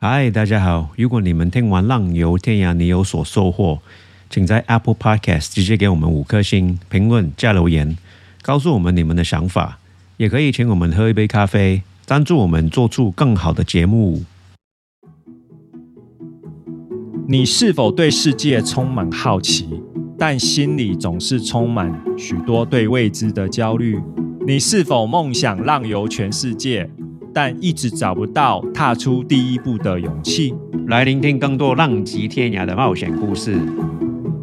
嗨，大家好！如果你们听完《浪游天涯》，你有所收获，请在 Apple Podcast 直接给我们五颗星评论加留言，告诉我们你们的想法。也可以请我们喝一杯咖啡，赞助我们做出更好的节目。你是否对世界充满好奇，但心里总是充满许多对未知的焦虑？你是否梦想浪游全世界？但一直找不到踏出第一步的勇气。来聆听更多浪迹天涯的冒险故事，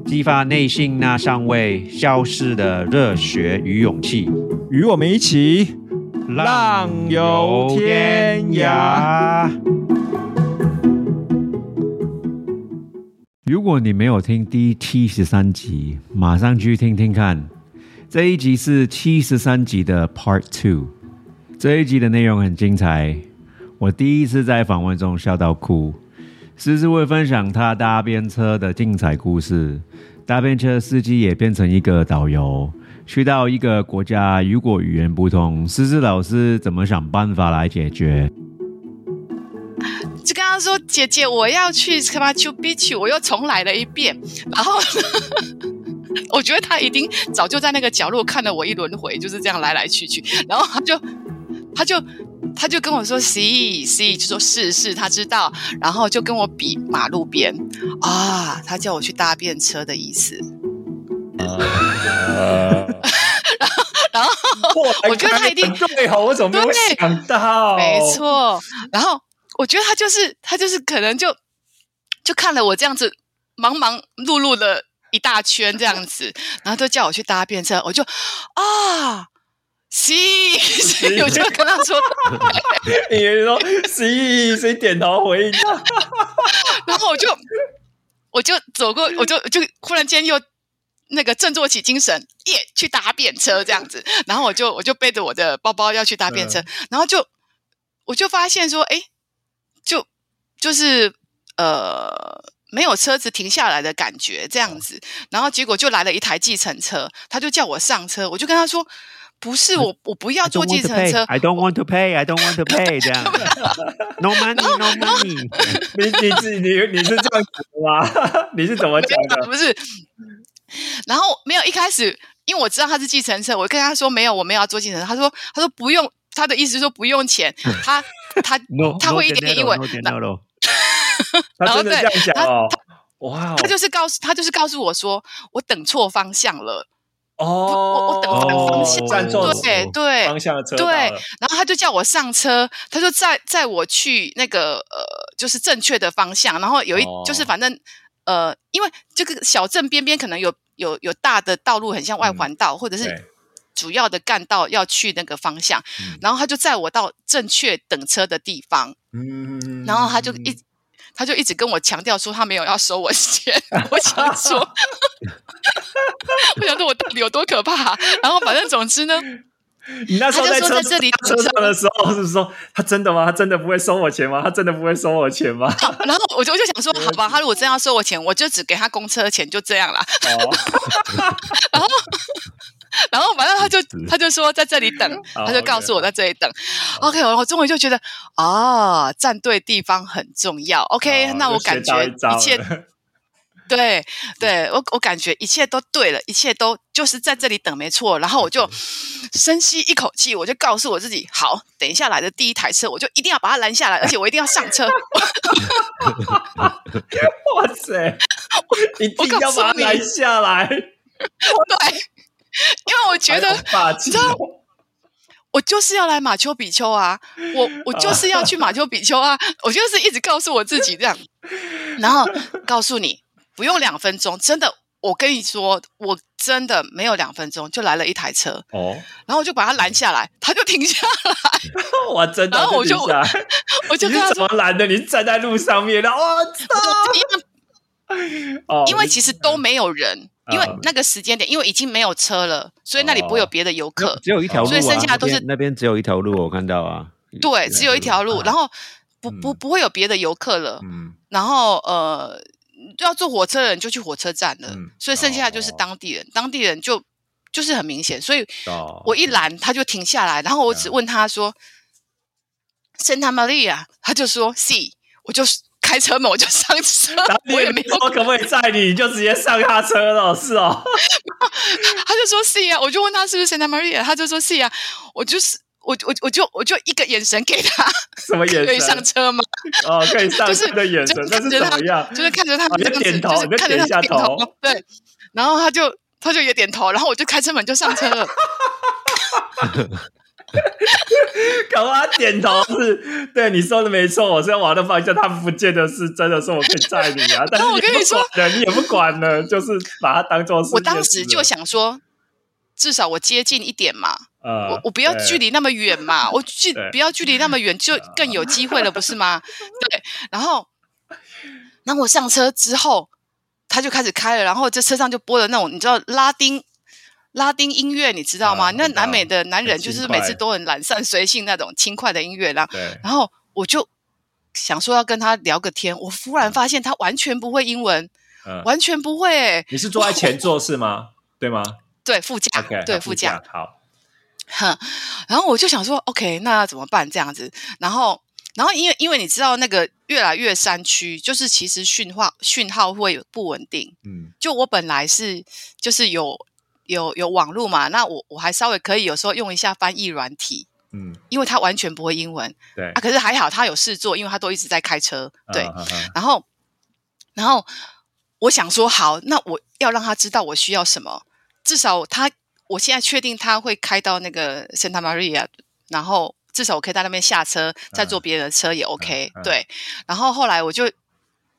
激发内心那尚未消失的热血与勇气。与我们一起浪游天涯。如果你没有听第七十三集，马上去听听看。这一集是七十三集的 Part Two。这一集的内容很精彩，我第一次在访问中笑到哭。思思会分享他搭便车的精彩故事，搭便车司机也变成一个导游，去到一个国家，如果语言不通，思思老师怎么想办法来解决？就跟他说：“姐姐，我要去什么 c h Beach，我又重来了一遍。”然后 我觉得他一定早就在那个角落看了我一轮回，就是这样来来去去，然后他就。他就他就跟我说 “see see”，就说是是，他知道，然后就跟我比马路边啊，他叫我去搭便车的意思。然后然后我觉得他一定对哦，我怎么没有想到？没错。然后我觉得他就是他就是可能就就看了我这样子忙忙碌碌的一大圈这样子，然后就叫我去搭便车，我就啊。是，我就跟他说，你说是，谁点头回应？然后我就我就走过，我就就忽然间又那个振作起精神，耶，去搭便车这样子。然后我就我就背着我的包包要去搭便车，然后就我就发现说，哎，就就是呃没有车子停下来的感觉这样子。然后结果就来了一台计程车，他就叫我上车，我就跟他说。不是我，我不要坐计程车。I don't want to pay. I don't want to pay. 这样。No money, no money. 你你是你你是这样子吗？你是怎么讲的？不是。然后没有一开始，因为我知道他是计程车，我跟他说没有，我没有要坐计程车。他说他说不用，他的意思是说不用钱。他他他会一点点英文。然后对，他哇，他就是告诉他就是告诉我说，我等错方向了。哦，我我等反方向，对对方向。的车，对，然后他就叫我上车，他就载载我去那个呃，就是正确的方向，然后有一就是反正呃，因为这个小镇边边可能有有有大的道路，很像外环道，或者是主要的干道要去那个方向，然后他就载我到正确等车的地方，嗯，然后他就一。他就一直跟我强调说他没有要收我钱，我想说，我想说我到底有多可怕？然后反正总之呢，你那时候在车这里车上的时候是说他真的吗？他真的不会收我钱吗？他真的不会收我钱吗？然后我就我就想说，好吧，他如果真要收我钱，我就只给他公车钱，就这样啦。然后。然后反正他就他就说在这里等，他就告诉我在这里等。OK，我我终于就觉得啊，站对地方很重要。OK，那我感觉一切 对对，我我感觉一切都对了，一切都就是在这里等没错。然后我就深吸一口气，我就告诉我自己，好，等一下来的第一台车，我就一定要把它拦下来，而且我一定要上车。哇塞，一定要把它拦下来，对。因为我觉得，你知道，我就是要来马丘比丘啊，我我就是要去马丘比丘啊，我就是一直告诉我自己这样，然后告诉你不用两分钟，真的，我跟你说，我真的没有两分钟就来了一台车哦，然后我就把他拦下来，他就停下来，我真的，然后我就我就跟他怎么拦的？你站在路上面，然后我操，哦，因为其实都没有人。因为那个时间点，因为已经没有车了，所以那里不会有别的游客，只有一条路，所以剩下都是那边只有一条路，我看到啊。对，只有一条路，然后不不不会有别的游客了。嗯。然后呃，要坐火车的人就去火车站了，所以剩下就是当地人，当地人就就是很明显，所以我一拦他就停下来，然后我只问他说：“圣塔玛利亚”，他就说：“是。”我就开车门，我就上车，我也没说可不可以载你，你就直接上他车了，是哦。他就说是啊，我就问他是不是 Santa Maria，他就说是啊，我就是我我我就我就一个眼神给他，什么眼神？可以上车吗？哦，可以上车的 眼神，那是怎么样？就是看着他这样子，就是看着他点头，对，然后他就他就也点头，然后我就开车门就上车了。搞他点头是对你说的没错，我是要往那方向，他不见得是真的说我可以载你啊。但是我跟你说，你也不管了，就是把它当做是。我当时就想说，至少我接近一点嘛，我我不要距离那么远嘛，我距不要距离那么远，就 更有机会了，不是吗？对，然后，然后我上车之后，他就开始开了，然后这车上就播了那种你知道拉丁。拉丁音乐你知道吗？那南美的男人就是每次都很懒散随性那种轻快的音乐，然后然后我就想说要跟他聊个天，我忽然发现他完全不会英文，完全不会。你是坐在前座是吗？对吗？对，副驾，对副驾。好，哼，然后我就想说，OK，那要怎么办？这样子，然后然后因为因为你知道那个越来越山区，就是其实讯号讯号会不稳定。嗯，就我本来是就是有。有有网络嘛？那我我还稍微可以有时候用一下翻译软体，嗯，因为他完全不会英文，对。啊，可是还好他有事做，因为他都一直在开车，对，然后然后我想说好，那我要让他知道我需要什么，至少他我现在确定他会开到那个 Santa Maria，然后至少我可以在那边下车，再坐别人的车也 OK，对，然后后来我就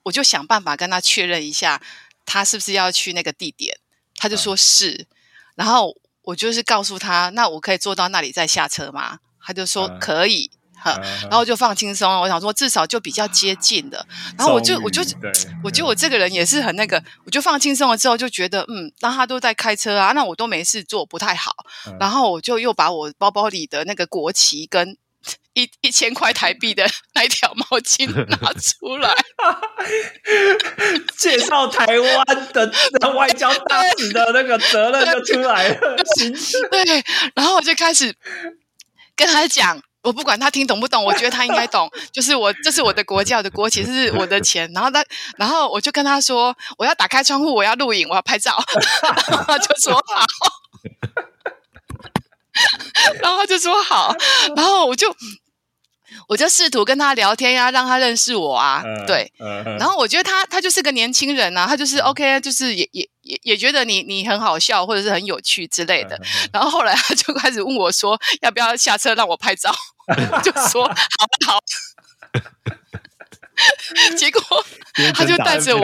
我就想办法跟他确认一下，他是不是要去那个地点，他就说是。然后我就是告诉他，那我可以坐到那里再下车吗？他就说可以，哈，然后就放轻松。我想说至少就比较接近的。然后我就我就我觉得我这个人也是很那个，我就放轻松了之后就觉得，嗯，那他都在开车啊，那我都没事做，不太好。然后我就又把我包包里的那个国旗跟。一一千块台币的 那一条毛巾拿出来，介绍台湾的外交大使的那个责任就出来了。对，然后我就开始跟他讲，我不管他听懂不懂，我觉得他应该懂。就是我，这是我的国教的国旗，是我的钱。然后他，然后我就跟他说，我要打开窗户，我要录影，我要拍照。他就说好。然后他就说好，然后我就我就试图跟他聊天呀，让他认识我啊，对，然后我觉得他他就是个年轻人啊，他就是 OK，就是也也也也觉得你你很好笑或者是很有趣之类的。然后后来他就开始问我说要不要下车让我拍照，就说好不好。结果他就带着我，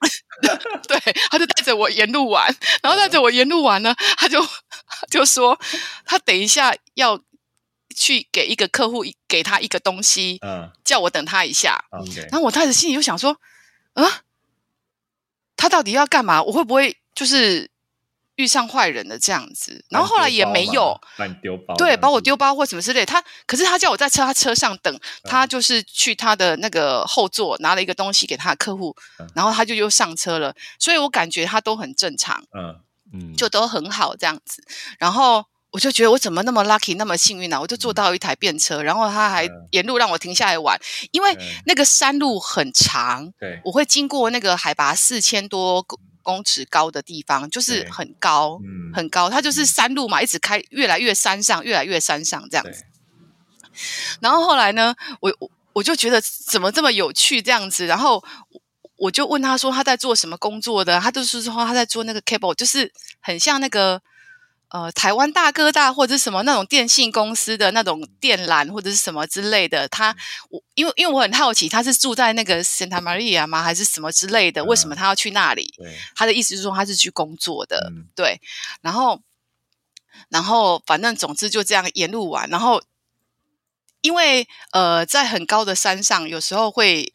对，他就带着我沿路玩，然后带着我沿路玩呢，他就。就说他等一下要去给一个客户给他一个东西，嗯，叫我等他一下。然后我当时心里就想说，啊，他到底要干嘛？我会不会就是遇上坏人的这样子？然后后来也没有把你丢包，对，把我丢包或什么之类。他可是他叫我在车他车上等，他就是去他的那个后座拿了一个东西给他的客户，然后他就又上车了。所以我感觉他都很正常，嗯。就都很好这样子，然后我就觉得我怎么那么 lucky 那么幸运呢？我就坐到一台便车，然后他还沿路让我停下来玩，因为那个山路很长，对，我会经过那个海拔四千多公尺高的地方，就是很高，很高，它就是山路嘛，一直开，越来越山上，越来越山上这样子。然后后来呢，我我我就觉得怎么这么有趣这样子，然后。我就问他说他在做什么工作的，他就是说他在做那个 cable，就是很像那个呃台湾大哥大或者什么那种电信公司的那种电缆或者是什么之类的。他我因为因为我很好奇他是住在那个 Santa Maria 吗还是什么之类的？为什么他要去那里？他的意思是说他是去工作的，对。然后然后反正总之就这样沿路玩，然后因为呃在很高的山上有时候会。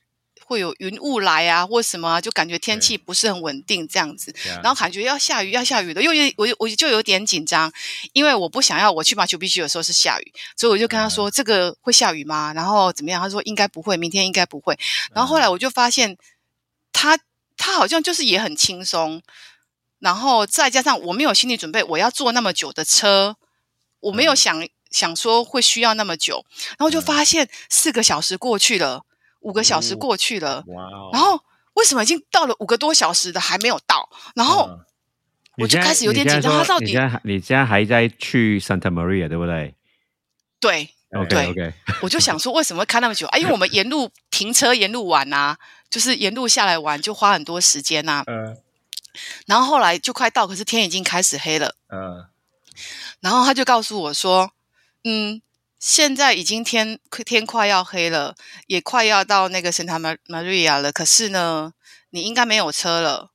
会有云雾来啊，或什么，就感觉天气不是很稳定这样子，然后感觉要下雨要下雨的，因为我我就有点紧张，因为我不想要我去马丘比丘的时候是下雨，所以我就跟他说这个会下雨吗？然后怎么样？他说应该不会，明天应该不会。然后后来我就发现他他好像就是也很轻松，然后再加上我没有心理准备，我要坐那么久的车，我没有想想说会需要那么久，然后就发现四个小时过去了。五个小时过去了，哇哦！然后为什么已经到了五个多小时的还没有到？然后我就开始有点紧张，他到底？你现在你现在还在去 Santa Maria 对不对？对，OK OK。我就想 说，为什么会开那么久？啊，因为我们沿路 停车，沿路玩啊，就是沿路下来玩，就花很多时间呐。嗯。然后后来就快到，可是天已经开始黑了。嗯。然后他就告诉我说：“嗯。”现在已经天天快要黑了，也快要到那个 Santa Maria 了。可是呢，你应该没有车了。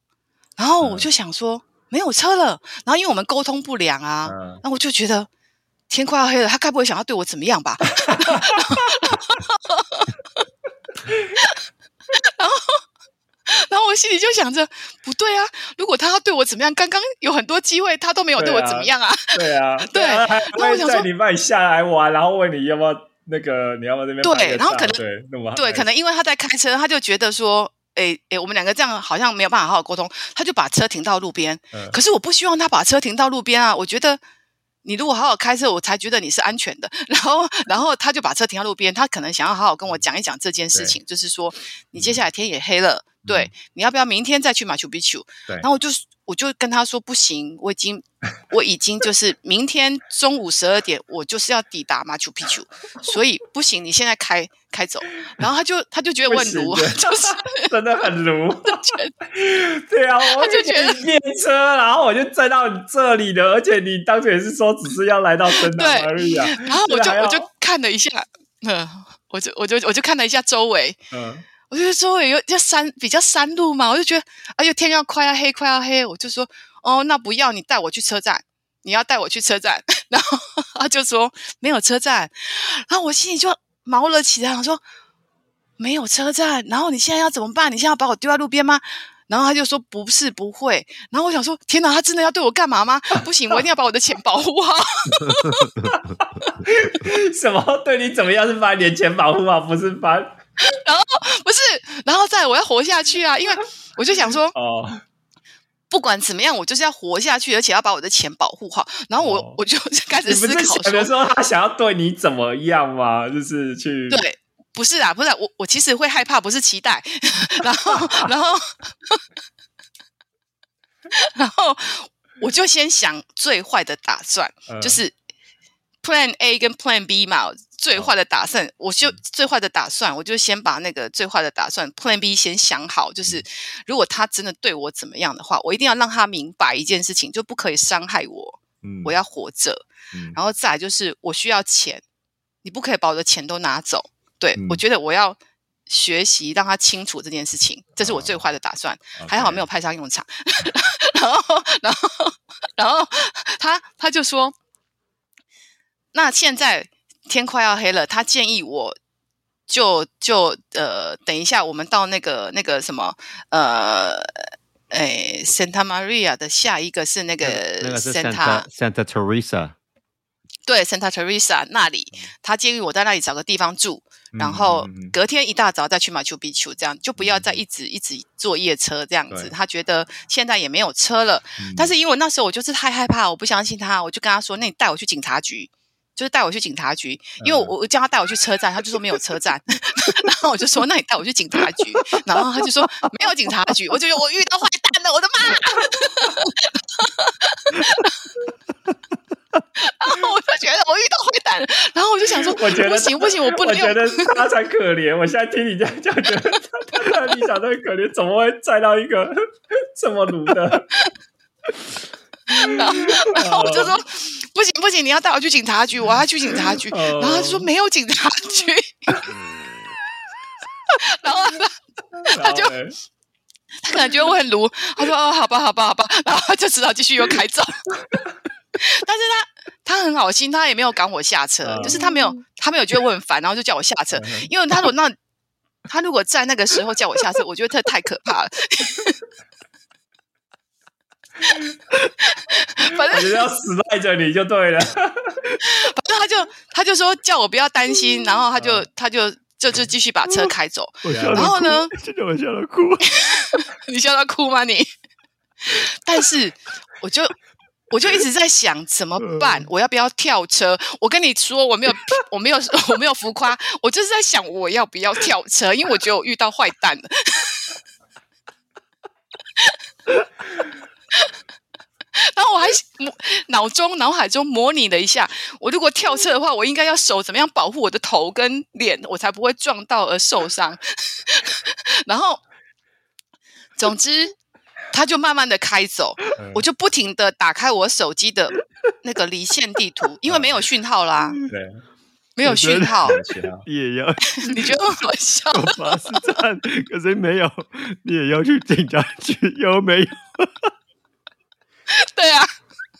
然后我就想说，没有车了。然后因为我们沟通不良啊，那我就觉得天快要黑了，他该不会想要对我怎么样吧？然后。然后我心里就想着，不对啊！如果他要对我怎么样，刚刚有很多机会，他都没有对我怎么样啊！对啊，对。然后我想说，你把你下来玩，然后问你要不要那个，你要不要这边？对，然后可能对，对，可能因为他在开车，他就觉得说，哎哎，我们两个这样好像没有办法好好沟通，他就把车停到路边。可是我不希望他把车停到路边啊！我觉得你如果好好开车，我才觉得你是安全的。然后，然后他就把车停到路边，他可能想要好好跟我讲一讲这件事情，就是说，你接下来天也黑了。对，你要不要明天再去马丘比丘？对，然后我就我就跟他说不行，我已经 我已经就是明天中午十二点，我就是要抵达马丘比丘，所以不行，你现在开开走。然后他就他就觉得我很卢，就是 真的很卢，对啊，我就觉得练车，然后我就载到你这里了，而且你当时也是说只是要来到圣达玛利亚，然后我就我就看了一下，嗯，我就我就我就看了一下周围，嗯。我觉得周围有就山比较山路嘛，我就觉得哎呦天要快要黑快要黑，我就说哦那不要你带我去车站，你要带我去车站，然后他就说没有车站，然后我心里就毛了起来，我说没有车站，然后你现在要怎么办？你现在要把我丢在路边吗？然后他就说不是不会，然后我想说天哪，他真的要对我干嘛吗？不行，我一定要把我的钱保护好。什么对你怎么样是把你的钱保护好，不是把。然后不是，然后再我要活下去啊！因为我就想说，哦，不管怎么样，我就是要活下去，而且要把我的钱保护好。然后我我就开始思考说，他想要对你怎么样吗？就是去对，不是啊，不是我，我其实会害怕，不是期待。然后，然后，然后我就先想最坏的打算，就是 Plan A 跟 Plan B 嘛。最坏的打算，我就最坏的打算，我就先把那个最坏的打算 Plan B 先想好，就是如果他真的对我怎么样的话，我一定要让他明白一件事情，就不可以伤害我。嗯，我要活着。嗯，然后再来就是我需要钱，你不可以把我的钱都拿走。对，我觉得我要学习让他清楚这件事情，这是我最坏的打算。还好没有派上用场。然后，然后，然后他他就说，那现在。天快要黑了，他建议我就就呃，等一下，我们到那个那个什么呃，哎，Santa Maria 的下一个是那个那个是 Santa Santa Teresa，对，Santa Teresa 那里，他建议我在那里找个地方住，然后隔天一大早再去马丘比丘，这样就不要再一直一直坐夜车这样子。他觉得现在也没有车了，但是因为那时候我就是太害怕，我不相信他，我就跟他说：“那你带我去警察局。”就是带我去警察局，因为我我叫他带我去车站，他就说没有车站，然后我就说那你带我去警察局，然后他就说没有警察局，我就觉得我遇到坏蛋了，我的妈！然后我就觉得我遇到坏蛋，然后我就想说，我觉得不行不行，我不能，我觉得他才可怜。我现在听你这样讲，觉得他他你讲的可怜，怎么会载到一个 这么鲁的？然后，然后我就说不行不行，你要带我去警察局，我要去警察局。然后他就说没有警察局。然后他他就他可能觉得我很鲁，他说哦好吧好吧好吧，然后他就只好继续又开走。但是他他很好心，他也没有赶我下车，就是他没有他没有觉得我很烦，然后就叫我下车。因为他如果那他如果在那个时候叫我下车，我觉得他太可怕了。反正要死赖着你就对了。反正他就他就说叫我不要担心，然后他就他就就就继续把车开走。然后呢？现在我笑到哭。你笑到哭吗？你？但是我就我就一直在想怎么办，我要不要跳车？我跟你说，我没有，我没有，我没有浮夸，我就是在想我要不要跳车，因为我觉得我遇到坏蛋了。然后我还脑中脑海中模拟了一下，我如果跳车的话，我应该要手怎么样保护我的头跟脸，我才不会撞到而受伤。然后，总之，他就慢慢的开走，我就不停的打开我手机的那个离线地图，因为没有讯号啦，对，没有讯号，你也要，你觉得好笑？巴士站，可是没有，你也要去警察局，有没有？对啊，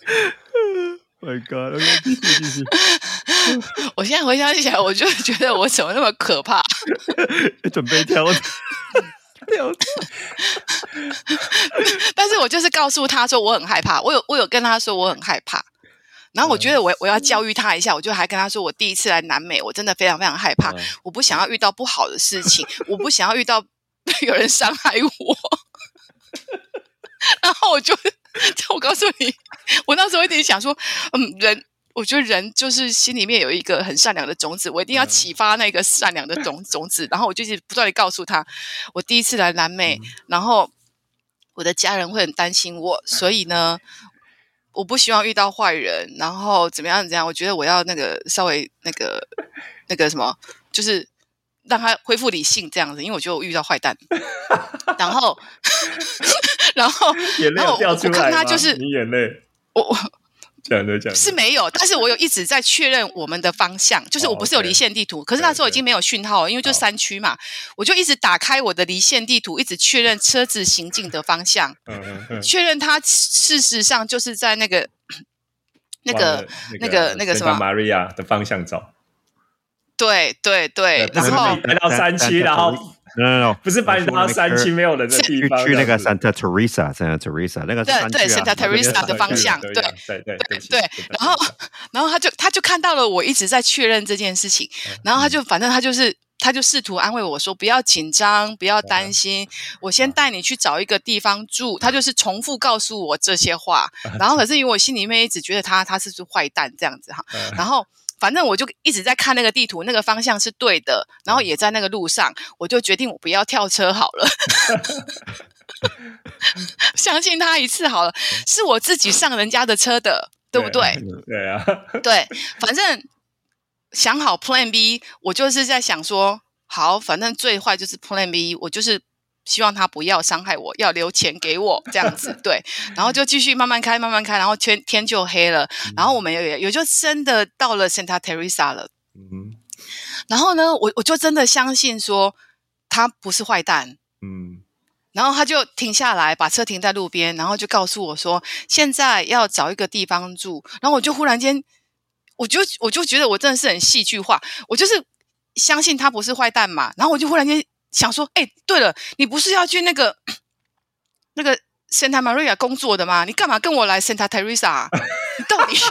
My God！继续继续。我现在回想起来，我就觉得我怎么那么可怕？准备跳跳。但是我就是告诉他说我很害怕，我有我有跟他说我很害怕。然后我觉得我我要教育他一下，我就还跟他说我第一次来南美，我真的非常非常害怕，我不想要遇到不好的事情，我不想要遇到有人伤害我。然后我就。我告诉你，我那时候一点想说，嗯，人，我觉得人就是心里面有一个很善良的种子，我一定要启发那个善良的种种子。然后我就是不断的告诉他，我第一次来南美，然后我的家人会很担心我，所以呢，我不希望遇到坏人，然后怎么样怎么样？我觉得我要那个稍微那个那个什么，就是让他恢复理性这样子，因为我觉得我遇到坏蛋，然后。然后，然后我看他就是你眼泪，我我讲的讲。是没有，但是我有一直在确认我们的方向，就是我不是有离线地图，可是那时候已经没有讯号，因为就山区嘛，我就一直打开我的离线地图，一直确认车子行进的方向，确认它事实上就是在那个那个那个那个什么玛利亚的方向走，对对对，然后来到山区，然后。，no no no，，不是把你拉到山区没有人的地方，去那个 Santa Teresa，Santa Teresa 那个对对 Santa Teresa 的方向，对对对对对。然 后然后他就他就看到了我一直在确认这件事情，然后他就反正他就是他就试图安慰我说不要紧张，不要担心，我先带你去找一个地方住。他就是重复告诉我这些话，然后可是因为我心里面一直觉得他他是坏蛋这样子哈，然后。反正我就一直在看那个地图，那个方向是对的，然后也在那个路上，我就决定我不要跳车好了，相信他一次好了，是我自己上人家的车的，对不对？对啊，对，反正想好 Plan B，我就是在想说，好，反正最坏就是 Plan B，我就是。希望他不要伤害我，要留钱给我这样子，对，然后就继续慢慢开，慢慢开，然后天天就黑了，然后我们也也就真的到了 Santa Teresa 了，嗯，然后呢，我我就真的相信说他不是坏蛋，嗯，然后他就停下来，把车停在路边，然后就告诉我说现在要找一个地方住，然后我就忽然间，我就我就觉得我真的是很戏剧化，我就是相信他不是坏蛋嘛，然后我就忽然间。想说，哎，对了，你不是要去那个那个 Santa Maria 工作的吗？你干嘛跟我来 Santa Teresa？你到底？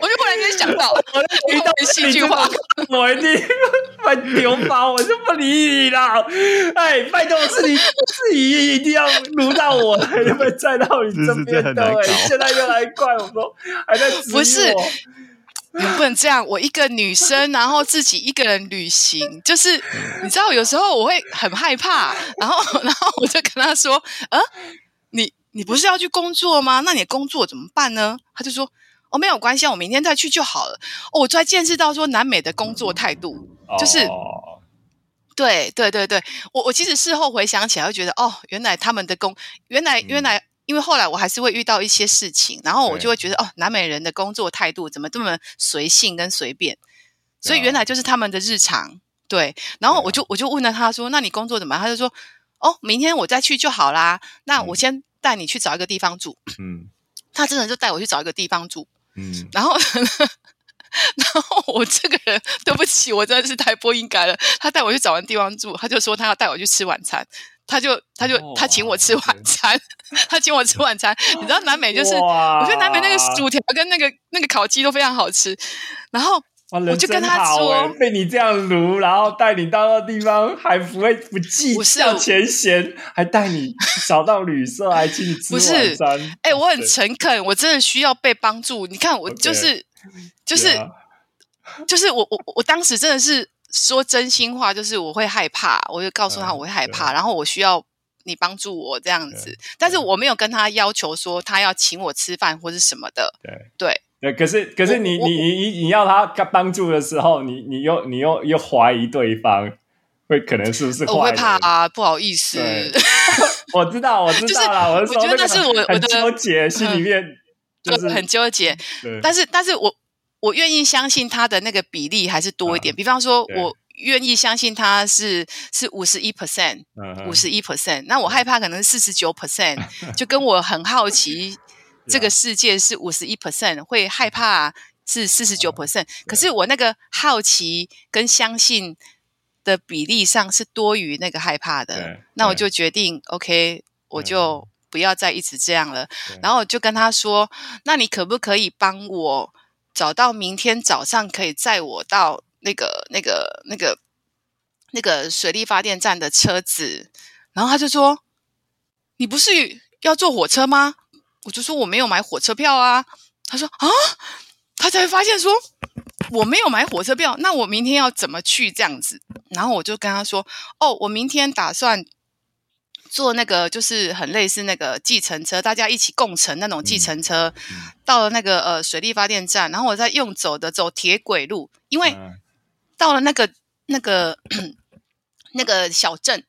我就忽然间想到，我遇到戏剧化，我一定快丢包，我就不理你了。哎，拜托，是你是你一定要撸到我，要不再到你这边的。现在又来怪我说，还在不是。你不能这样，我一个女生，然后自己一个人旅行，就是你知道，有时候我会很害怕，然后，然后我就跟他说：“呃，你你不是要去工作吗？那你工作怎么办呢？”他就说：“哦，没有关系，我明天再去就好了。”哦我才见识到说南美的工作态度，就是对对对对，我我其实事后回想起来，会觉得哦，原来他们的工，原来原来。因为后来我还是会遇到一些事情，然后我就会觉得哦，南美人的工作态度怎么这么随性跟随便？所以原来就是他们的日常。对，然后我就我就问了他说：“那你工作怎么？”他就说：“哦，明天我再去就好啦。那我先带你去找一个地方住。”嗯，他真的就带我去找一个地方住。嗯，然后 然后我这个人对不起，我真的是太不应该了。他带我去找完地方住，他就说他要带我去吃晚餐。他就他就他请我吃晚餐，他请我吃晚餐。你知道南美就是，我觉得南美那个薯条跟那个那个烤鸡都非常好吃。然后我就跟他说，被你这样撸，然后带你到那地方，还不会不计较前嫌，还带你找到旅社，还请你吃晚餐。哎，我很诚恳，我真的需要被帮助。你看，我就是就是就是我我我当时真的是说真心话，就是我会害怕，我就告诉他我会害怕，然后我需要你帮助我这样子。但是我没有跟他要求说他要请我吃饭或是什么的。对对。对，可是可是你你你你你要他帮助的时候，你你又你又又怀疑对方会可能是不是？我会怕啊，不好意思。我知道，我知道了。我我觉得那是我我的纠结，心里面就是很纠结。但是但是我我愿意相信他的那个比例还是多一点。比方说，我愿意相信他是是五十一 percent，五十一 percent。那我害怕可能四十九 percent，就跟我很好奇。这个世界是五十一 percent 会害怕是四十九 percent，可是我那个好奇跟相信的比例上是多于那个害怕的，那我就决定 OK，我就不要再一直这样了。然后我就跟他说：“那你可不可以帮我找到明天早上可以载我到那个、那个、那个、那个水力发电站的车子？”然后他就说：“你不是要坐火车吗？”我就说我没有买火车票啊，他说啊，他才发现说我没有买火车票，那我明天要怎么去这样子？然后我就跟他说，哦，我明天打算坐那个就是很类似那个计程车，大家一起共乘那种计程车，到了那个呃水利发电站，然后我再用走的走铁轨路，因为到了那个那个那个小镇，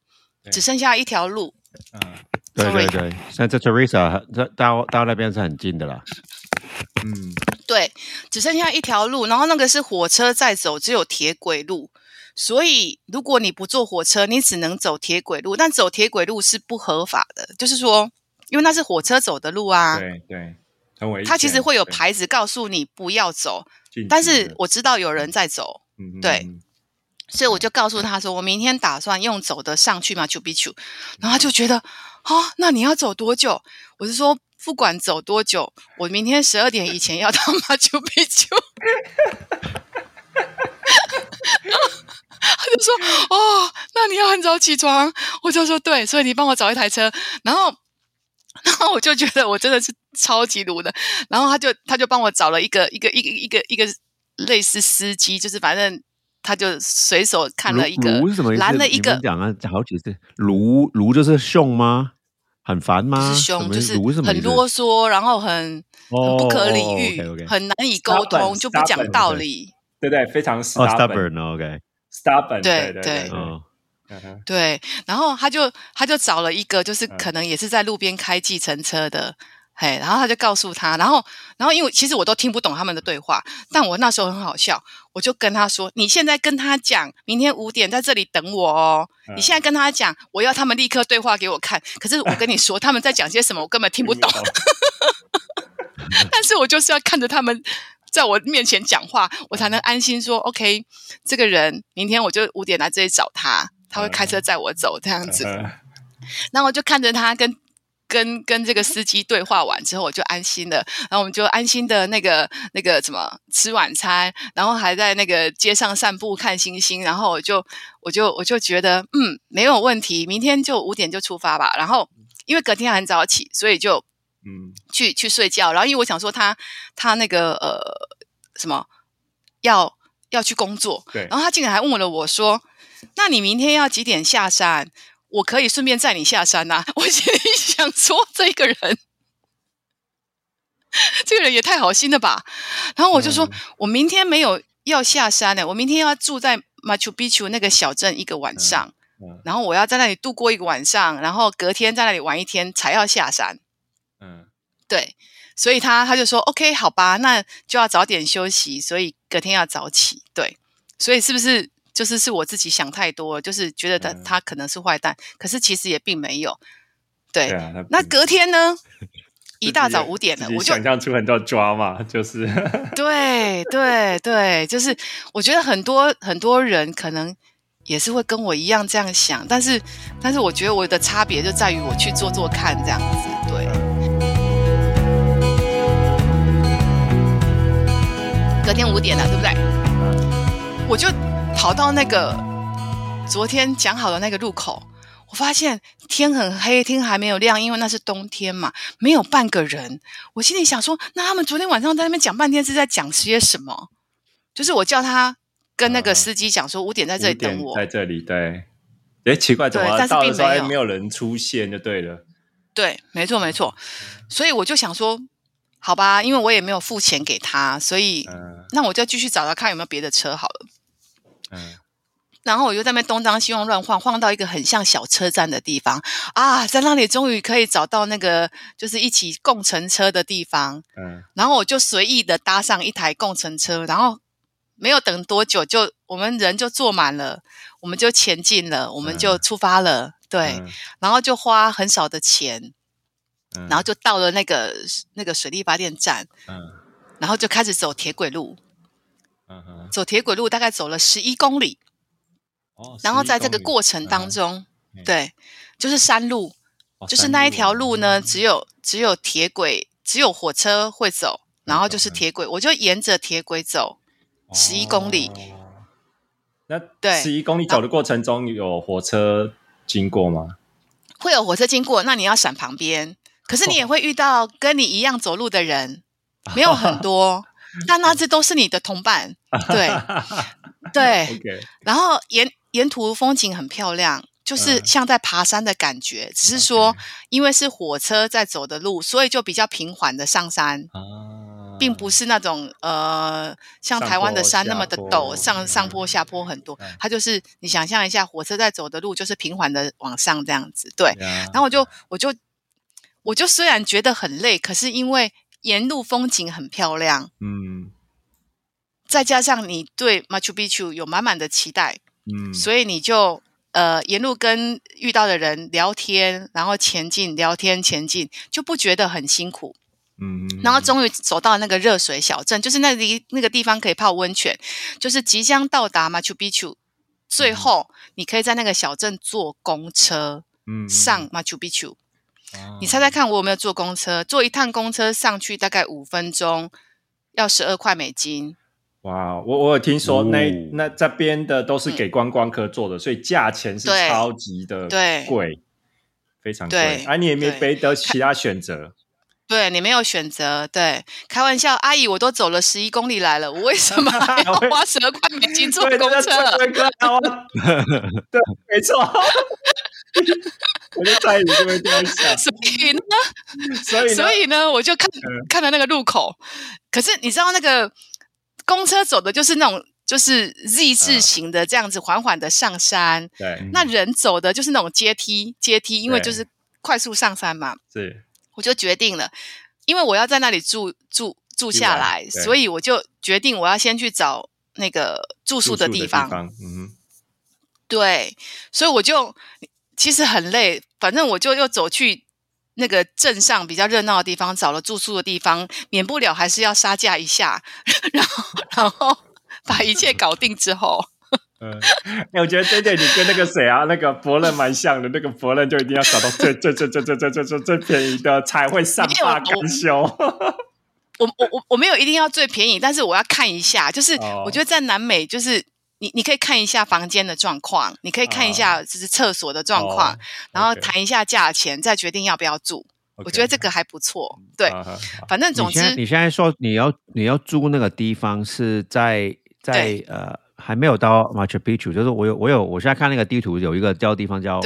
只剩下一条路。对对对，像这 Teresa 这到到那边是很近的啦。嗯，对，只剩下一条路，然后那个是火车在走，只有铁轨路。所以如果你不坐火车，你只能走铁轨路，但走铁轨路是不合法的，就是说，因为那是火车走的路啊。对对，很危险。它其实会有牌子告诉你不要走，但是我知道有人在走。嗯，对。所以我就告诉他说，我明天打算用走的上去嘛丘比丘然后他就觉得。啊，那你要走多久？我是说，不管走多久，我明天十二点以前要到马丘比丘。他就说：“哦，那你要很早起床。”我就说：“对，所以你帮我找一台车。”然后，然后我就觉得我真的是超级鲁的。然后他就他就帮我找了一个一个一个一个一个类似司机，就是反正。他就随手看了一个，卢是什么意思？了一个讲啊，好几次。卢卢就是凶吗？很烦吗？是凶，就是很啰嗦，然后很不可理喻，很难以沟通，就不讲道理。对对，非常对对对。然后他就他就找了一个，就是可能也是在路边开计程车的。嘿，然后他就告诉他，然后，然后因为其实我都听不懂他们的对话，但我那时候很好笑，我就跟他说：“你现在跟他讲，明天五点在这里等我哦。你现在跟他讲，我要他们立刻对话给我看。可是我跟你说，他们在讲些什么，我根本听不懂。但是我就是要看着他们在我面前讲话，我才能安心说：OK，这个人明天我就五点来这里找他，他会开车载我走这样子。然后我就看着他跟。”跟跟这个司机对话完之后，我就安心了。然后我们就安心的那个那个什么吃晚餐，然后还在那个街上散步看星星。然后我就我就我就觉得嗯没有问题，明天就五点就出发吧。然后因为隔天很早起，所以就嗯去去睡觉。然后因为我想说他他那个呃什么要要去工作，对。然后他竟然还问了我说：“那你明天要几点下山？”我可以顺便载你下山呐！我心里想说，这个人，这个人也太好心了吧。然后我就说，我明天没有要下山的，我明天要住在马丘比丘那个小镇一个晚上，然后我要在那里度过一个晚上，然后隔天在那里玩一天才要下山。嗯，对，所以他他就说，OK，好吧，那就要早点休息，所以隔天要早起。对，所以是不是？就是是我自己想太多了，就是觉得他他可能是坏蛋，可是其实也并没有。对，那隔天呢？一大早五点了，我就想象出很多抓嘛，就是。对对对，就是我觉得很多很多人可能也是会跟我一样这样想，但是但是我觉得我的差别就在于我去做做看这样子，对。隔天五点了，对不对？我就跑到那个昨天讲好的那个路口，我发现天很黑，天还没有亮，因为那是冬天嘛，没有半个人。我心里想说，那他们昨天晚上在那边讲半天是在讲些什么？就是我叫他跟那个司机讲说五点在这里等我，在这里对。哎，奇怪，怎么到的时候还没有人出现就对了？对，没错没错。所以我就想说，好吧，因为我也没有付钱给他，所以那我就继续找他看有没有别的车好了。嗯。然后我就在那边东张西望乱晃，晃到一个很像小车站的地方啊，在那里终于可以找到那个就是一起共乘车的地方。嗯。然后我就随意的搭上一台共乘车，然后没有等多久，就我们人就坐满了。我们就前进了，我们就出发了，对，然后就花很少的钱，然后就到了那个那个水力发电站，嗯，然后就开始走铁轨路，嗯哼，走铁轨路大概走了十一公里，哦，然后在这个过程当中，对，就是山路，就是那一条路呢，只有只有铁轨，只有火车会走，然后就是铁轨，我就沿着铁轨走十一公里。那对。十一公里走的过程中有火车经过吗？会有火车经过，那你要闪旁边。可是你也会遇到跟你一样走路的人，没有很多，但那只都是你的同伴。对 对，然后沿沿途风景很漂亮，就是像在爬山的感觉。只是说，因为是火车在走的路，所以就比较平缓的上山。并不是那种呃，像台湾的山那么的陡，上上坡下坡很多。它就是你想象一下，火车在走的路就是平缓的往上这样子。对，然后我就我就我就虽然觉得很累，可是因为沿路风景很漂亮，嗯，再加上你对 Machu Picchu 有满满的期待，嗯，所以你就呃沿路跟遇到的人聊天，然后前进，聊天前进，就不觉得很辛苦。嗯，然后终于走到那个热水小镇，就是那里那个地方可以泡温泉，就是即将到达 Machu Picchu，，最后你可以在那个小镇坐公车，嗯，上马丘你猜猜看，我有没有坐公车？坐一趟公车上去大概五分钟，要十二块美金。哇，我我有听说那那这边的都是给观光客坐的，所以价钱是超级的贵，非常贵。啊，你也没没得其他选择。对你没有选择，对，开玩笑，阿姨，我都走了十一公里来了，我为什么还要花十二块美金坐公车？对，没错，我就在你这边这样想。所以呢，所以所以呢，我就看看到那个路口，可是你知道那个公车走的就是那种就是 Z 字形的这样子缓缓的上山，对，那人走的就是那种阶梯阶梯，因为就是快速上山嘛，是。我就决定了，因为我要在那里住住住下来，所以我就决定我要先去找那个住宿的地方。嗯，对，所以我就其实很累，反正我就又走去那个镇上比较热闹的地方找了住宿的地方，免不了还是要杀价一下，然后然后 把一切搞定之后。嗯，哎，我觉得对对，你跟那个谁啊，那个伯乐蛮像的。那个伯乐就一定要找到最最最最最最最最最便宜的，才会善罢甘休。我我我我没有一定要最便宜，但是我要看一下，就是我觉得在南美，就是你你可以看一下房间的状况，你可以看一下就是厕所的状况，然后谈一下价钱，再决定要不要住。我觉得这个还不错。对，反正总之，你现在说你要你要住那个地方是在在呃。还没有到 Machu Picchu，就是我有我有，我现在看那个地图，有一个叫地方叫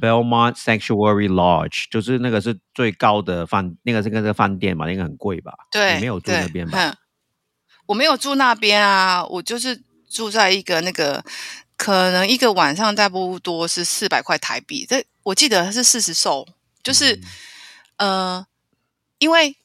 Belmont Sanctuary Lodge，就是那个是最高的饭，那个是跟这个饭店嘛，应该很贵吧？对，你没有住那边吧？我没有住那边啊，我就是住在一个那个，可能一个晚上差不多是四百块台币，这我记得是四十寿，就是呃，因为。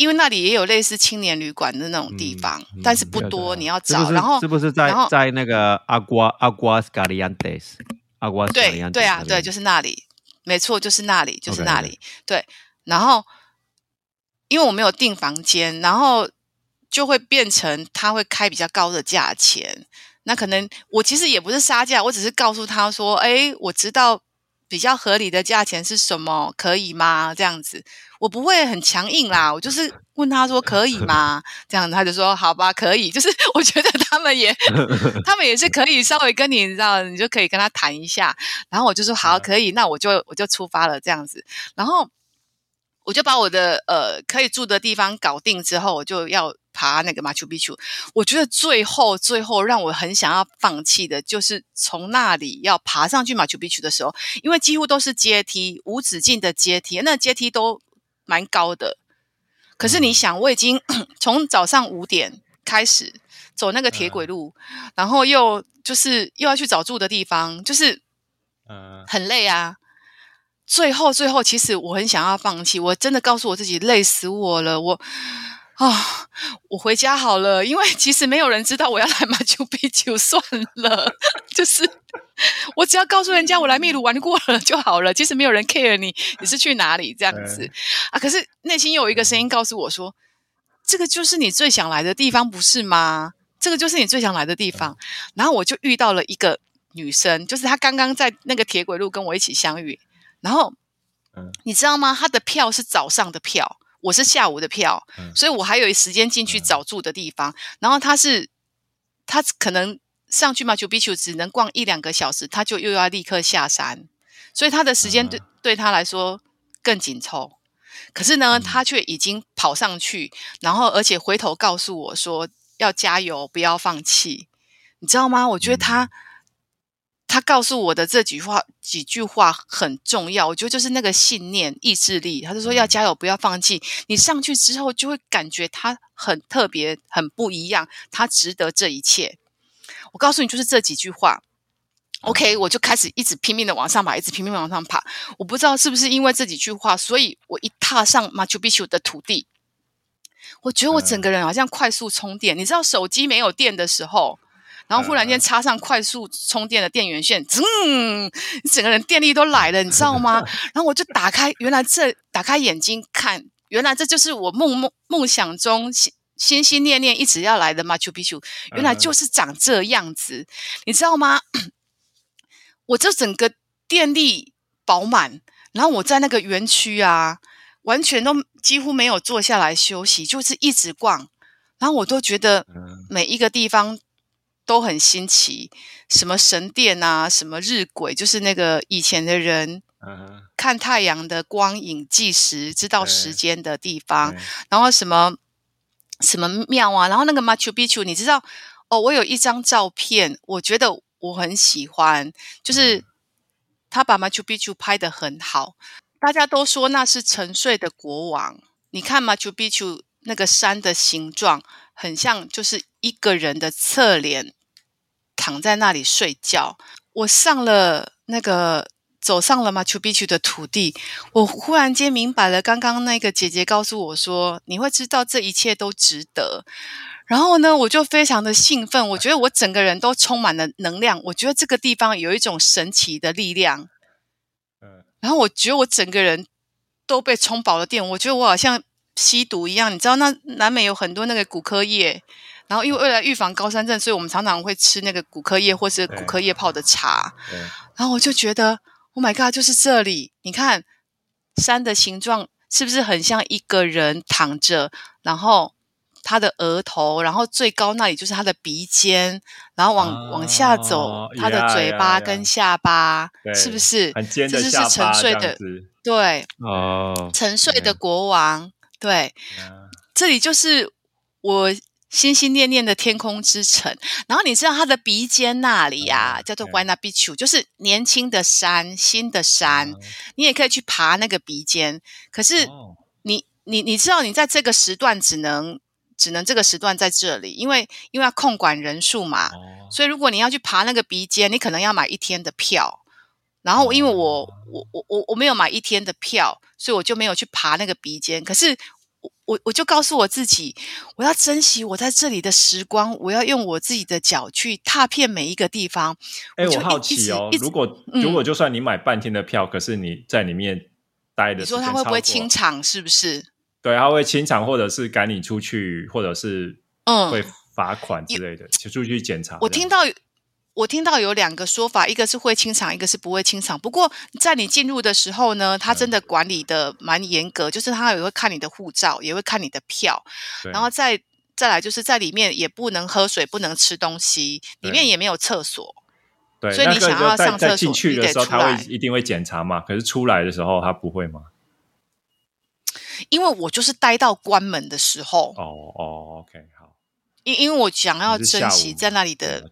因为那里也有类似青年旅馆的那种地方，但是不多，你要找。然后是不是在在那个阿瓜阿瓜斯卡利安德斯？阿瓜斯卡利安对啊，对，就是那里，没错，就是那里，就是那里。对，然后因为我没有订房间，然后就会变成他会开比较高的价钱。那可能我其实也不是杀价，我只是告诉他说：“哎，我知道比较合理的价钱是什么？可以吗？这样子，我不会很强硬啦，我就是问他说可以吗？这样他就说好吧，可以。就是 我觉得他们也，他们也是可以稍微跟你，知道，你就可以跟他谈一下。然后我就说好，可以，那我就我就出发了这样子。然后我就把我的呃可以住的地方搞定之后，我就要。爬那个马丘比丘，我觉得最后最后让我很想要放弃的，就是从那里要爬上去马丘比丘的时候，因为几乎都是阶梯，无止境的阶梯，那阶梯都蛮高的。可是你想，我已经 从早上五点开始走那个铁轨路，然后又就是又要去找住的地方，就是嗯很累啊。最后最后，其实我很想要放弃，我真的告诉我自己，累死我了，我。啊，我回家好了，因为其实没有人知道我要来马丘比丘，算了，就是我只要告诉人家我来秘鲁玩过了就好了。其实没有人 care 你你是去哪里这样子啊，可是内心有一个声音告诉我说，这个就是你最想来的地方，不是吗？这个就是你最想来的地方。然后我就遇到了一个女生，就是她刚刚在那个铁轨路跟我一起相遇，然后，你知道吗？她的票是早上的票。我是下午的票，所以我还有时间进去找住的地方。然后他是，他可能上去马丘比丘只能逛一两个小时，他就又要立刻下山，所以他的时间对对他来说更紧凑。可是呢，他却已经跑上去，然后而且回头告诉我说要加油，不要放弃。你知道吗？我觉得他。他告诉我的这句话几句话很重要，我觉得就是那个信念、意志力。他就说要加油，不要放弃。你上去之后就会感觉他很特别、很不一样，他值得这一切。我告诉你，就是这几句话。OK，我就开始一直拼命的往上爬，一直拼命往上爬。我不知道是不是因为这几句话，所以我一踏上马丘比丘的土地，我觉得我整个人好像快速充电。你知道，手机没有电的时候。然后忽然间插上快速充电的电源线，嗯，整个人电力都来了，你知道吗？然后我就打开，原来这打开眼睛看，原来这就是我梦梦梦想中心心心念念一直要来的马丘比丘，原来就是长这样子，你知道吗？我这整个电力饱满，然后我在那个园区啊，完全都几乎没有坐下来休息，就是一直逛，然后我都觉得每一个地方。都很新奇，什么神殿啊，什么日晷，就是那个以前的人看太阳的光影计时，知道时间的地方。然后什么什么庙啊，然后那个马丘比丘，你知道哦？我有一张照片，我觉得我很喜欢，就是他把马丘比丘拍的很好。大家都说那是沉睡的国王。你看马丘比丘那个山的形状，很像就是一个人的侧脸。躺在那里睡觉，我上了那个走上了马丘比丘的土地，我忽然间明白了，刚刚那个姐姐告诉我说，你会知道这一切都值得。然后呢，我就非常的兴奋，我觉得我整个人都充满了能量，我觉得这个地方有一种神奇的力量。嗯，然后我觉得我整个人都被充饱了电，我觉得我好像吸毒一样，你知道，那南美有很多那个骨科叶。然后，因为为了预防高山症，所以我们常常会吃那个骨科叶或是骨科叶泡的茶。然后我就觉得，Oh my god，就是这里！你看山的形状是不是很像一个人躺着？然后他的额头，然后最高那里就是他的鼻尖，然后往往下走，他的嘴巴跟下巴，是不是？很尖的下巴，睡的，对，哦，沉睡的国王，对，这里就是我。心心念念的天空之城，然后你知道它的鼻尖那里呀，叫做 w a n a b i c h u 就是年轻的山，新的山，你也可以去爬那个鼻尖。可是你你你知道，你在这个时段只能只能这个时段在这里，因为因为要控管人数嘛，所以如果你要去爬那个鼻尖，你可能要买一天的票。然后因为我我我我我没有买一天的票，所以我就没有去爬那个鼻尖。可是。我我就告诉我自己，我要珍惜我在这里的时光，我要用我自己的脚去踏遍每一个地方。哎，我好奇哦，如果如果就算你买半天的票，可是你在里面待的，你说他会不会清场？是不是？对，他会清场，或者是赶你出去，或者是嗯，会罚款之类的，就出去检查。我听到。我听到有两个说法，一个是会清场，一个是不会清场。不过在你进入的时候呢，他真的管理的蛮严格，就是他也会看你的护照，也会看你的票，然后再再来就是在里面也不能喝水，不能吃东西，里面也没有厕所。对，所以你想要上厕所，进去的时候他会一定会检查嘛？可是出来的时候他不会吗？因为我就是待到关门的时候。哦哦，OK，好。因因为我想要珍惜在那里的。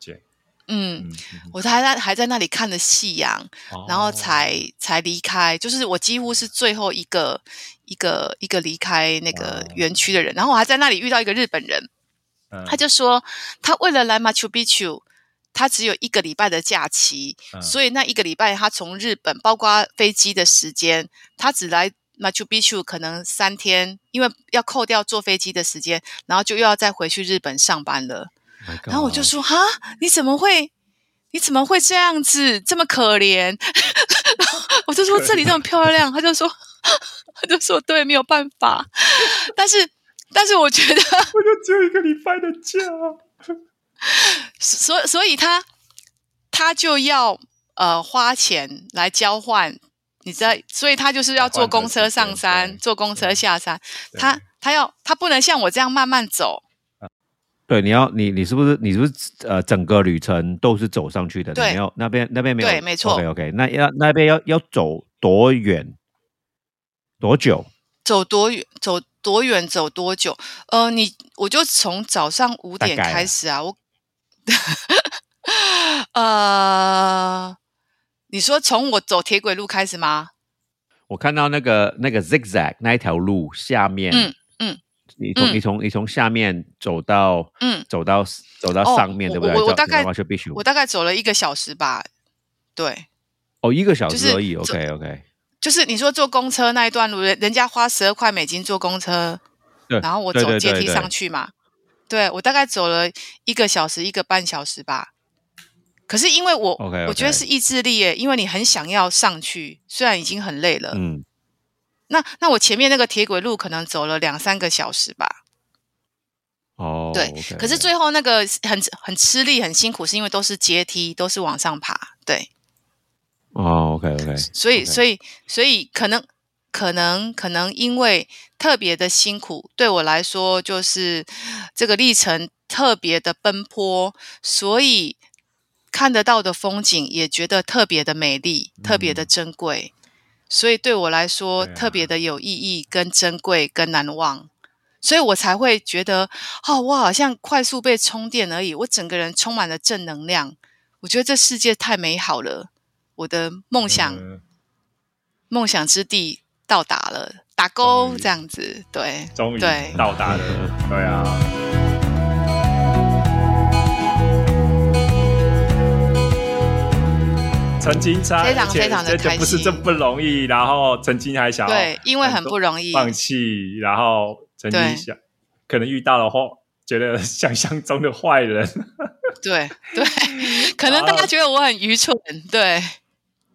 嗯，我还在还在那里看着夕阳，然后才才离开。就是我几乎是最后一个一个一个离开那个园区的人。然后我还在那里遇到一个日本人，他就说他为了来马丘比丘，他只有一个礼拜的假期，所以那一个礼拜他从日本，包括飞机的时间，他只来马丘比丘可能三天，因为要扣掉坐飞机的时间，然后就又要再回去日本上班了。然后我就说：“哈，你怎么会？你怎么会这样子？这么可怜？” 我就说：“这里这么漂亮。”他就说：“ 他就说对，没有办法。但是，但是我觉得，我就只有一个礼拜的假，所所以他他就要呃花钱来交换，你知道，所以他就是要坐公车上山，坐公车下山。他他要他不能像我这样慢慢走。”对，你要你你是不是你是不是呃整个旅程都是走上去的？对，没有那边那边没有，对，没错。OK OK，那要那边要要走多远？多久？走多远？走多远？走多久？呃，你我就从早上五点开始啊，我 呃，你说从我走铁轨路开始吗？我看到那个那个 zigzag 那一条路下面，嗯。你从你从你从下面走到嗯走到走到上面对不对？我我大概我大概走了一个小时吧，对。哦，一个小时而已。OK OK。就是你说坐公车那一段路，人人家花十二块美金坐公车，然后我走阶梯上去嘛。对我大概走了一个小时一个半小时吧。可是因为我我觉得是意志力耶，因为你很想要上去，虽然已经很累了。嗯。那那我前面那个铁轨路可能走了两三个小时吧。哦，对，可是最后那个很很吃力、很辛苦，是因为都是阶梯，都是往上爬。对。哦，OK OK。所以所以所以可能可能可能因为特别的辛苦，对我来说就是这个历程特别的奔波，所以看得到的风景也觉得特别的美丽，特别的珍贵。所以对我来说特别的有意义、跟珍贵、跟难忘，所以我才会觉得，哦，我好像快速被充电而已，我整个人充满了正能量。我觉得这世界太美好了，我的梦想，梦想之地到达了，打勾这样子，对，终于到达了，对啊。曾经差，非常非常的开心，不是这不容易。然后曾经还想对，因为很不容易放弃。然后曾经想，可能遇到了或觉得想象中的坏人。对 对，可能大家觉得我很愚蠢。对，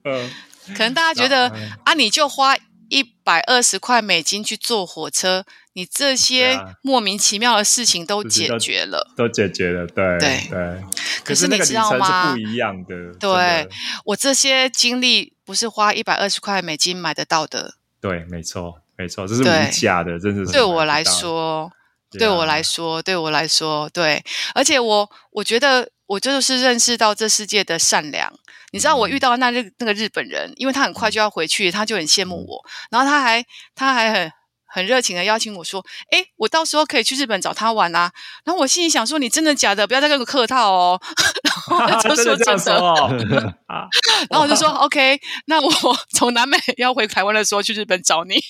嗯，可能大家觉得啊，你就花一百二十块美金去坐火车。你这些莫名其妙的事情都解决了，都解决了，对对对。可是你知道吗？不一样的。对我这些经历不是花一百二十块美金买得到的。对，没错，没错，这是无价的，真的是。对我来说，对我来说，对我来说，对。而且我我觉得我就是认识到这世界的善良。你知道我遇到那日那个日本人，因为他很快就要回去，他就很羡慕我，然后他还他还很。很热情的邀请我说：“哎，我到时候可以去日本找他玩啊。”然后我心里想说：“你真的假的？不要再跟我客套哦。”然后就说：“真的。”然后我就说：“OK，那我从南美 要回台湾的时候去日本找你。”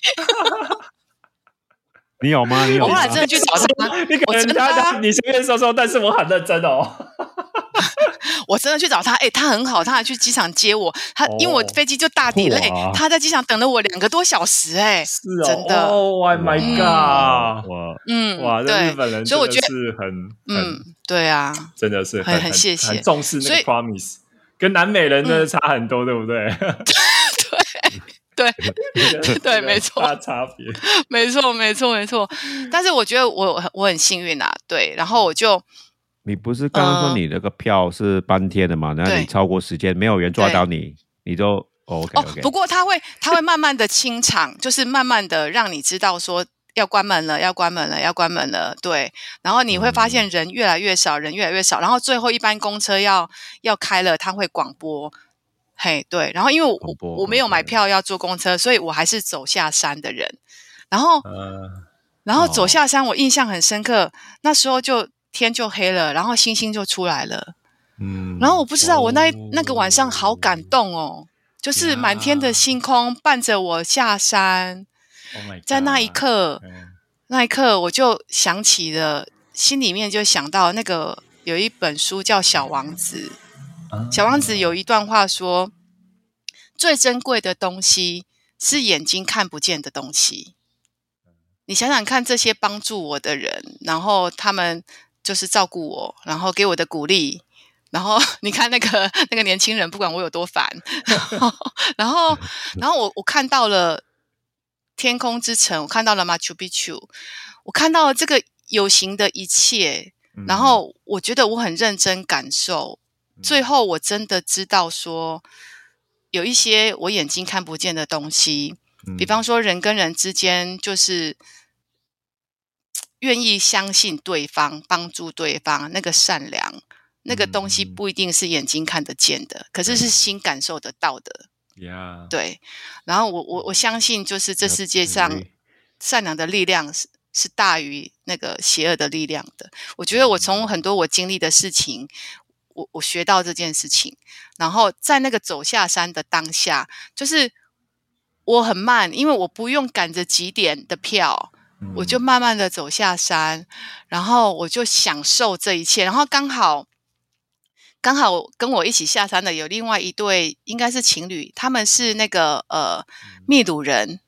你有吗？你有？我后来真的去找他。你可能他你随便说说，但是我很认真哦。我真的去找他，哎，他很好，他还去机场接我。他因为我飞机就大底累，他在机场等了我两个多小时，哎，是哦，真的，Oh my god！哇，嗯，哇，对，日本人所以我觉得是很，嗯，对啊，真的是很很谢谢，很重视那个 promise，跟南美人真的差很多，对不对？对，对，对，没错，大差别，没错，没错，没错。但是我觉得我我很幸运啊，对，然后我就。你不是刚刚说你那个票是半天的嘛？那你超过时间，没有人抓到你，你就 OK OK。不过他会他会慢慢的清场，就是慢慢的让你知道说要关门了，要关门了，要关门了。对，然后你会发现人越来越少，人越来越少，然后最后一班公车要要开了，他会广播。嘿，对，然后因为我我没有买票要坐公车，所以我还是走下山的人。然后，然后走下山，我印象很深刻。那时候就天就黑了，然后星星就出来了。嗯，然后我不知道，我那那个晚上好感动哦，就是满天的星空伴着我下山。在那一刻，那一刻我就想起了，心里面就想到那个有一本书叫《小王子》。小王子有一段话说：“最珍贵的东西是眼睛看不见的东西。”你想想看，这些帮助我的人，然后他们就是照顾我，然后给我的鼓励，然后 你看那个那个年轻人，不管我有多烦，然后然后我我看到了天空之城，我看到了马丘比丘，我看到了这个有形的一切，然后我觉得我很认真感受。最后，我真的知道说，有一些我眼睛看不见的东西，比方说人跟人之间，就是愿意相信对方、帮助对方，那个善良，那个东西不一定是眼睛看得见的，可是是心感受得到的。对。然后我我我相信，就是这世界上善良的力量是是大于那个邪恶的力量的。我觉得我从很多我经历的事情。我我学到这件事情，然后在那个走下山的当下，就是我很慢，因为我不用赶着几点的票，我就慢慢的走下山，然后我就享受这一切。然后刚好刚好跟我一起下山的有另外一对，应该是情侣，他们是那个呃秘鲁人，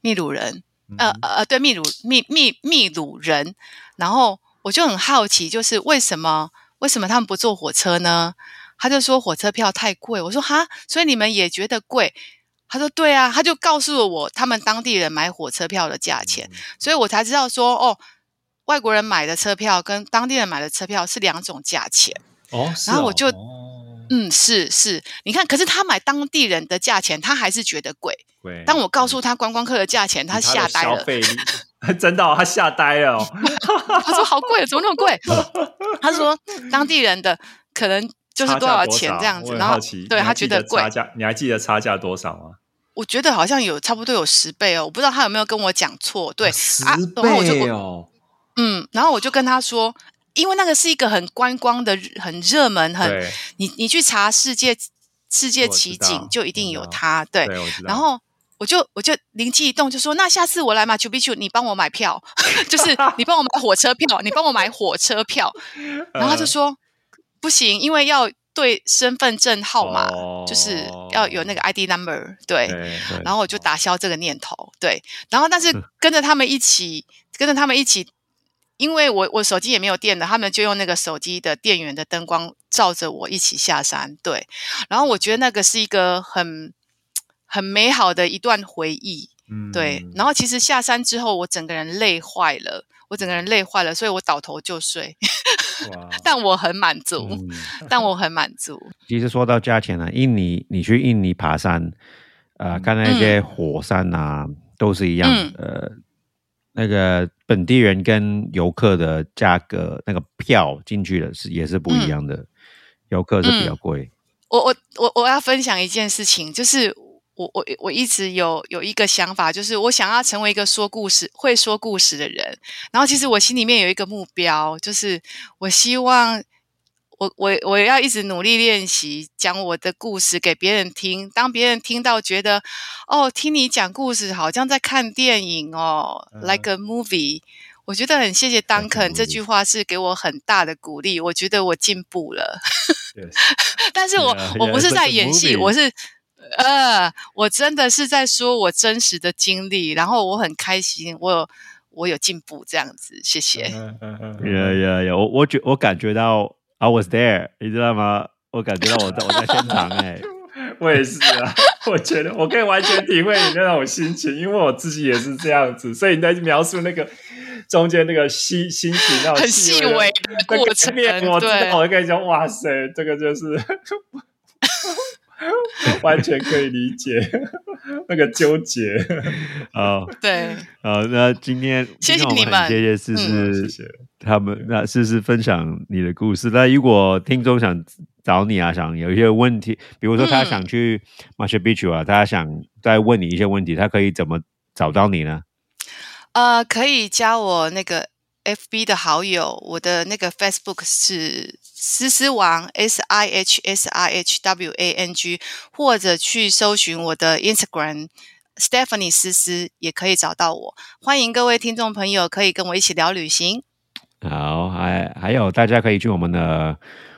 秘鲁人，呃呃对秘鲁秘秘秘鲁人，然后我就很好奇，就是为什么？为什么他们不坐火车呢？他就说火车票太贵。我说哈，所以你们也觉得贵？他说对啊，他就告诉了我他们当地人买火车票的价钱，所以我才知道说哦，外国人买的车票跟当地人买的车票是两种价钱哦。然后我就嗯，是是，你看，可是他买当地人的价钱，他还是觉得贵。当我告诉他观光客的价钱，他吓呆了。真的，他吓呆了。他说：“好贵，怎么那么贵？”他说：“当地人的可能就是多少钱这样子。”然后对他觉得贵。你还记得差价多少吗？我觉得好像有差不多有十倍哦，我不知道他有没有跟我讲错。对，十倍哦。嗯，然后我就跟他说，因为那个是一个很观光的、很热门、很你你去查世界世界奇景就一定有它。对，然后。我就我就灵机一动，就说那下次我来马丘比丘，你帮我买票，就是你帮我买火车票，你帮我买火车票。然后他就说不行，因为要对身份证号码，就是要有那个 ID number。对，然后我就打消这个念头。对，然后但是 跟着他们一起，跟着他们一起，因为我我手机也没有电了，他们就用那个手机的电源的灯光照着我一起下山。对，然后我觉得那个是一个很。很美好的一段回忆，嗯，对。然后其实下山之后，我整个人累坏了，我整个人累坏了，所以我倒头就睡。但我很满足，但我很满足。其实说到价钱呢，印尼你去印尼爬山，呃，看那些火山啊，都是一样。呃，那个本地人跟游客的价格，那个票进去的是也是不一样的。游客是比较贵。我我我我要分享一件事情，就是。我我我一直有有一个想法，就是我想要成为一个说故事、会说故事的人。然后，其实我心里面有一个目标，就是我希望我我我要一直努力练习讲我的故事给别人听。当别人听到，觉得哦，听你讲故事好像在看电影哦，like a movie。我觉得很谢谢 Duncan 这句话是给我很大的鼓励。我觉得我进步了，但是我我不是在演戏，我是。呃，我真的是在说我真实的经历，然后我很开心，我我有进步这样子，谢谢。有有有，我我觉我感觉到 I was there，你知道吗？我感觉到我在我在现场 哎，我也是啊，我觉得我可以完全体会你那种心情，因为我自己也是这样子，所以你在描述那个中间那个心心情那种很细微的过程，我知道，我跟你讲，哇塞，这个就是。完全可以理解那个纠结 啊！对，好，那今天谢谢你们，谢谢思思他们，那思思分享你的故事。那如果听众想找你啊，想有一些问题，比如说他想去 Machu Picchu 啊，他想再问你一些问题，他可以怎么找到你呢？呃，可以加我那个。F B 的好友，我的那个 Facebook 是思思王 S I H S I H W A N G，或者去搜寻我的 Instagram Stephanie 思思，也可以找到我。欢迎各位听众朋友，可以跟我一起聊旅行。好，还还有大家可以去我们的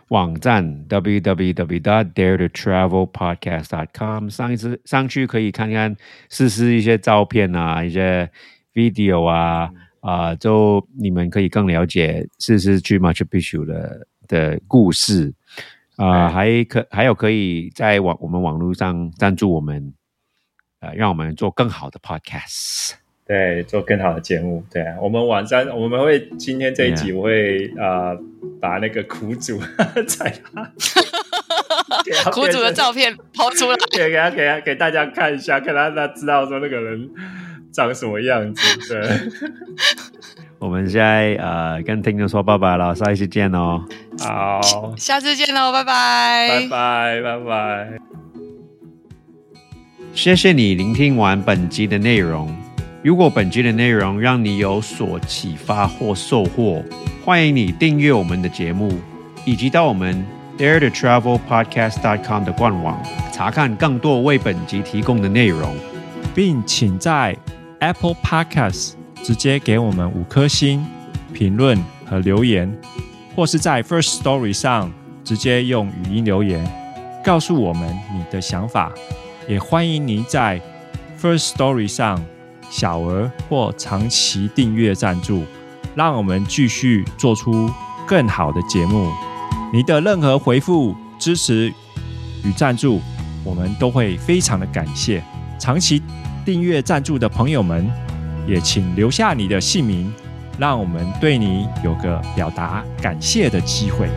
网站 w w w dot dare to travel podcast dot com 上一次上去可以看看思思一些照片啊，一些 video 啊。啊，就你们可以更了解四思去 Machu Picchu 的的故事啊，还可还有可以在网我们网络上赞助我们，呃，让我们做更好的 Podcast，对，做更好的节目，对啊，我们晚上我们会今天这一集我会啊把那个苦主 在他 苦主的照片抛出来，给给他给他给大家看一下，看他他知道说那个人。长什么样子？对，我们现在呃跟听众说拜拜了，下一次见哦。好，下次见喽，拜拜，拜拜，拜拜。谢谢你聆听完本集的内容。如果本集的内容让你有所启发或收获，欢迎你订阅我们的节目，以及到我们 dare to travel podcast dot com 的官网查看更多为本集提供的内容，并请在。Apple Podcast 直接给我们五颗星评论和留言，或是在 First Story 上直接用语音留言告诉我们你的想法。也欢迎您在 First Story 上小额或长期订阅赞助，让我们继续做出更好的节目。你的任何回复、支持与赞助，我们都会非常的感谢。长期。订阅赞助的朋友们，也请留下你的姓名，让我们对你有个表达感谢的机会。